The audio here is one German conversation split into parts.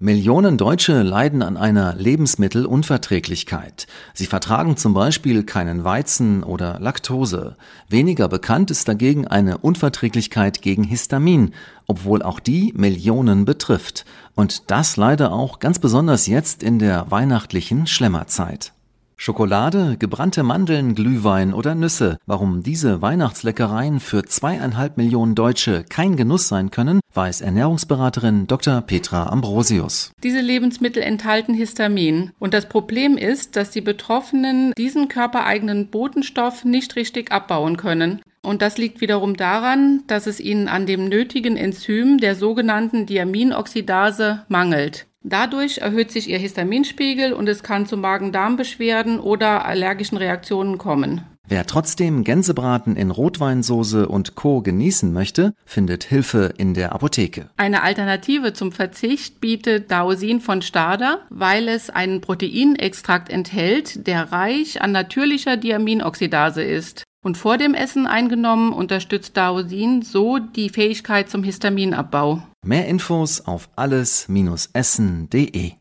Millionen Deutsche leiden an einer Lebensmittelunverträglichkeit. Sie vertragen zum Beispiel keinen Weizen oder Laktose. Weniger bekannt ist dagegen eine Unverträglichkeit gegen Histamin, obwohl auch die Millionen betrifft. Und das leider auch ganz besonders jetzt in der weihnachtlichen Schlemmerzeit. Schokolade, gebrannte Mandeln, Glühwein oder Nüsse. Warum diese Weihnachtsleckereien für zweieinhalb Millionen Deutsche kein Genuss sein können, weiß Ernährungsberaterin Dr. Petra Ambrosius. Diese Lebensmittel enthalten Histamin. Und das Problem ist, dass die Betroffenen diesen körpereigenen Botenstoff nicht richtig abbauen können. Und das liegt wiederum daran, dass es ihnen an dem nötigen Enzym der sogenannten Diaminoxidase mangelt. Dadurch erhöht sich ihr Histaminspiegel und es kann zu Magen-Darm-Beschwerden oder allergischen Reaktionen kommen. Wer trotzdem Gänsebraten in Rotweinsoße und Co. genießen möchte, findet Hilfe in der Apotheke. Eine Alternative zum Verzicht bietet Daosin von Stada, weil es einen Proteinextrakt enthält, der reich an natürlicher Diaminoxidase ist. Und vor dem Essen eingenommen unterstützt Daosin so die Fähigkeit zum Histaminabbau. Mehr Infos auf alles-essen.de.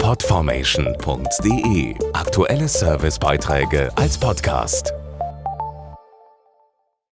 Podformation.de Aktuelle Servicebeiträge als Podcast.